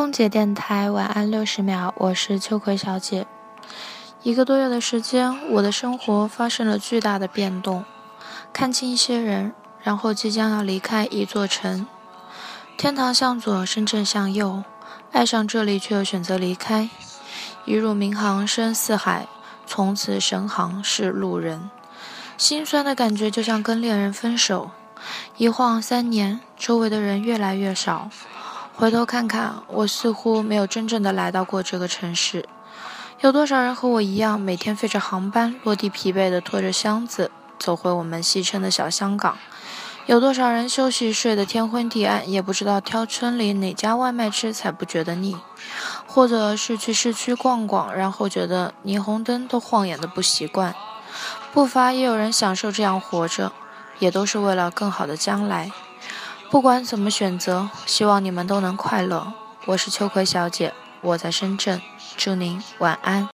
空姐电台晚安六十秒，我是秋葵小姐。一个多月的时间，我的生活发生了巨大的变动。看清一些人，然后即将要离开一座城。天堂向左，深圳向右。爱上这里，却又选择离开。一入民航，深似海，从此神航是路人。心酸的感觉就像跟恋人分手。一晃三年，周围的人越来越少。回头看看，我似乎没有真正的来到过这个城市。有多少人和我一样，每天飞着航班，落地疲惫的拖着箱子，走回我们戏称的小香港？有多少人休息睡得天昏地暗，也不知道挑村里哪家外卖吃才不觉得腻？或者是去市区逛逛，然后觉得霓虹灯都晃眼的不习惯？不乏也有人享受这样活着，也都是为了更好的将来。不管怎么选择，希望你们都能快乐。我是秋葵小姐，我在深圳，祝您晚安。